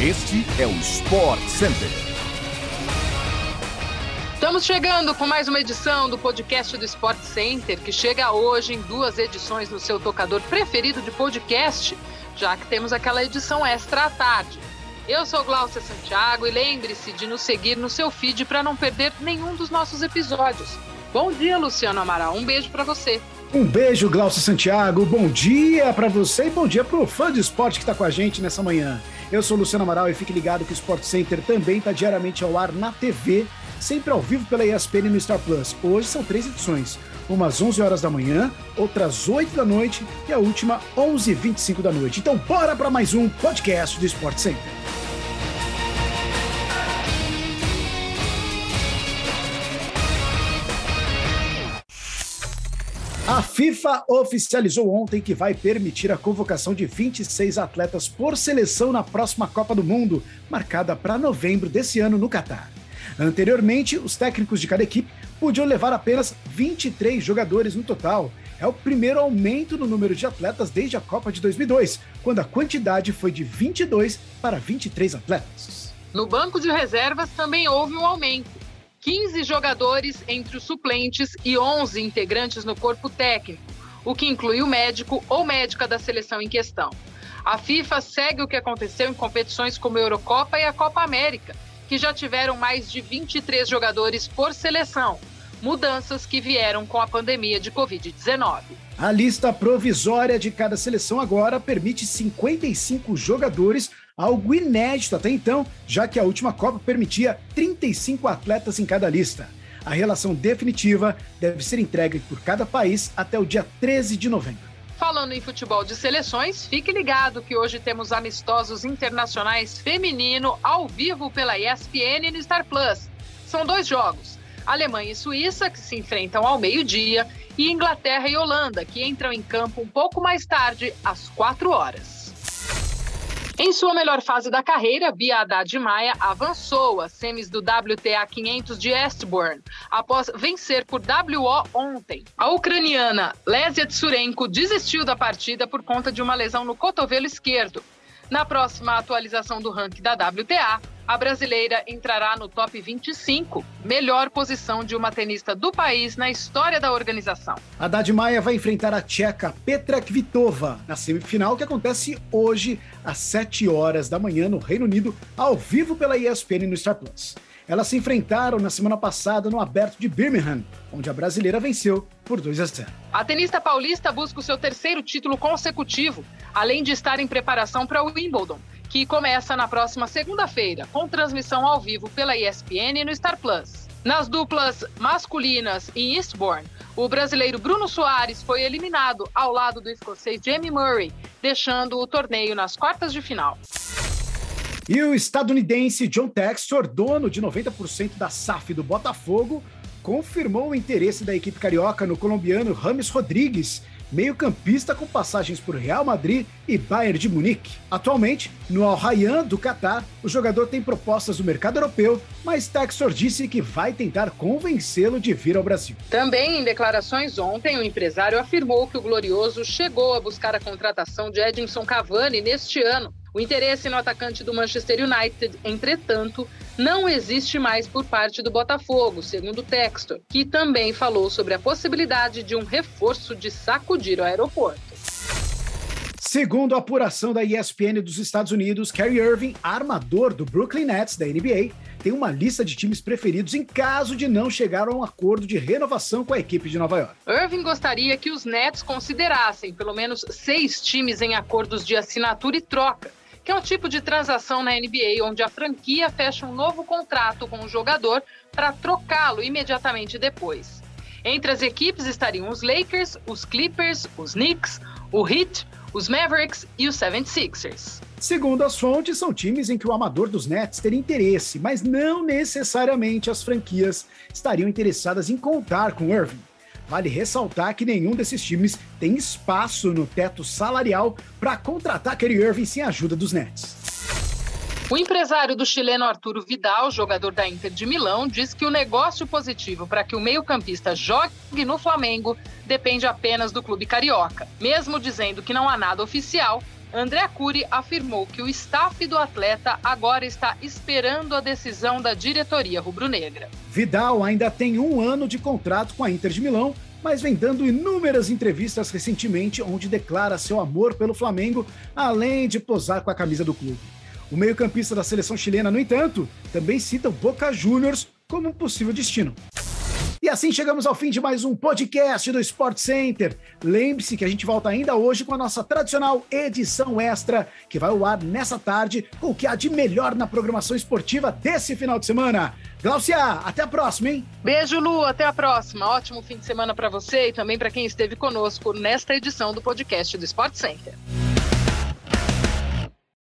Este é o Sport Center. Estamos chegando com mais uma edição do podcast do Sport Center, que chega hoje em duas edições no seu tocador preferido de podcast, já que temos aquela edição extra à tarde. Eu sou Glaucia Santiago e lembre-se de nos seguir no seu feed para não perder nenhum dos nossos episódios. Bom dia, Luciano Amaral. Um beijo para você. Um beijo, Glaucio Santiago. Bom dia para você e bom dia para o fã de esporte que está com a gente nessa manhã. Eu sou Luciano Amaral e fique ligado que o Sport Center também está diariamente ao ar na TV, sempre ao vivo pela ESPN e no Star Plus. Hoje são três edições, uma às 11 horas da manhã, outra às 8 da noite e a última 11h25 da noite. Então bora para mais um podcast do Sport Center. A FIFA oficializou ontem que vai permitir a convocação de 26 atletas por seleção na próxima Copa do Mundo, marcada para novembro desse ano no Catar. Anteriormente, os técnicos de cada equipe podiam levar apenas 23 jogadores no total. É o primeiro aumento no número de atletas desde a Copa de 2002, quando a quantidade foi de 22 para 23 atletas. No banco de reservas também houve um aumento. 15 jogadores entre os suplentes e 11 integrantes no corpo técnico, o que inclui o médico ou médica da seleção em questão. A FIFA segue o que aconteceu em competições como a Eurocopa e a Copa América, que já tiveram mais de 23 jogadores por seleção, mudanças que vieram com a pandemia de Covid-19. A lista provisória de cada seleção agora permite 55 jogadores algo inédito até então, já que a última Copa permitia 35 atletas em cada lista. A relação definitiva deve ser entregue por cada país até o dia 13 de novembro. Falando em futebol de seleções, fique ligado que hoje temos amistosos internacionais feminino ao vivo pela ESPN e no Star Plus. São dois jogos: Alemanha e Suíça, que se enfrentam ao meio-dia, e Inglaterra e Holanda, que entram em campo um pouco mais tarde, às 4 horas. Em sua melhor fase da carreira, Bia Haddad Maia avançou às semis do WTA 500 de Eastbourne, após vencer por WO ontem. A ucraniana Lesia Tsurenko desistiu da partida por conta de uma lesão no cotovelo esquerdo. Na próxima atualização do ranking da WTA, a brasileira entrará no top 25, melhor posição de uma tenista do país na história da organização. Haddad Maia vai enfrentar a tcheca Petra Kvitova na semifinal que acontece hoje às 7 horas da manhã no Reino Unido, ao vivo pela ESPN no Star Plus. Elas se enfrentaram na semana passada no Aberto de Birmingham, onde a brasileira venceu por 2 a 0. A tenista paulista busca o seu terceiro título consecutivo, além de estar em preparação para o Wimbledon que começa na próxima segunda-feira, com transmissão ao vivo pela ESPN e no Star Plus. Nas duplas masculinas em Eastbourne, o brasileiro Bruno Soares foi eliminado ao lado do escocês Jamie Murray, deixando o torneio nas quartas de final. E o estadunidense John Textor, dono de 90% da SAF do Botafogo, confirmou o interesse da equipe carioca no colombiano Rames Rodrigues, meio-campista com passagens por Real Madrid e Bayern de Munique. Atualmente, no Al Rayyan do Catar, o jogador tem propostas do mercado europeu, mas Textor disse que vai tentar convencê-lo de vir ao Brasil. Também em declarações ontem, o empresário afirmou que o Glorioso chegou a buscar a contratação de Edinson Cavani neste ano. O interesse no atacante do Manchester United, entretanto, não existe mais por parte do Botafogo, segundo o Textor, que também falou sobre a possibilidade de um reforço de sacudir o aeroporto. Segundo a apuração da ESPN dos Estados Unidos, Kyrie Irving, armador do Brooklyn Nets da NBA, tem uma lista de times preferidos em caso de não chegar a um acordo de renovação com a equipe de Nova York. Irving gostaria que os Nets considerassem pelo menos seis times em acordos de assinatura e troca, que é um tipo de transação na NBA onde a franquia fecha um novo contrato com o jogador para trocá-lo imediatamente depois. Entre as equipes estariam os Lakers, os Clippers, os Knicks, o Heat, os Mavericks e os 76ers. Segundo as fontes, são times em que o amador dos Nets teria interesse, mas não necessariamente as franquias estariam interessadas em contar com Irving. Vale ressaltar que nenhum desses times tem espaço no teto salarial para contratar Kyrie Irving sem a ajuda dos Nets. O empresário do chileno Arturo Vidal, jogador da Inter de Milão, diz que o negócio positivo para que o meio-campista jogue no Flamengo depende apenas do clube carioca. Mesmo dizendo que não há nada oficial, André Cury afirmou que o staff do atleta agora está esperando a decisão da diretoria rubro-negra. Vidal ainda tem um ano de contrato com a Inter de Milão, mas vem dando inúmeras entrevistas recentemente onde declara seu amor pelo Flamengo, além de posar com a camisa do clube. O meio-campista da seleção chilena, no entanto, também cita o Boca Juniors como um possível destino. E assim chegamos ao fim de mais um podcast do Sport Center. Lembre-se que a gente volta ainda hoje com a nossa tradicional edição extra, que vai ao ar nessa tarde com o que há de melhor na programação esportiva desse final de semana. Glaucia, até a próxima, hein? Beijo, Lu, até a próxima. Ótimo fim de semana para você e também para quem esteve conosco nesta edição do podcast do Sport Center.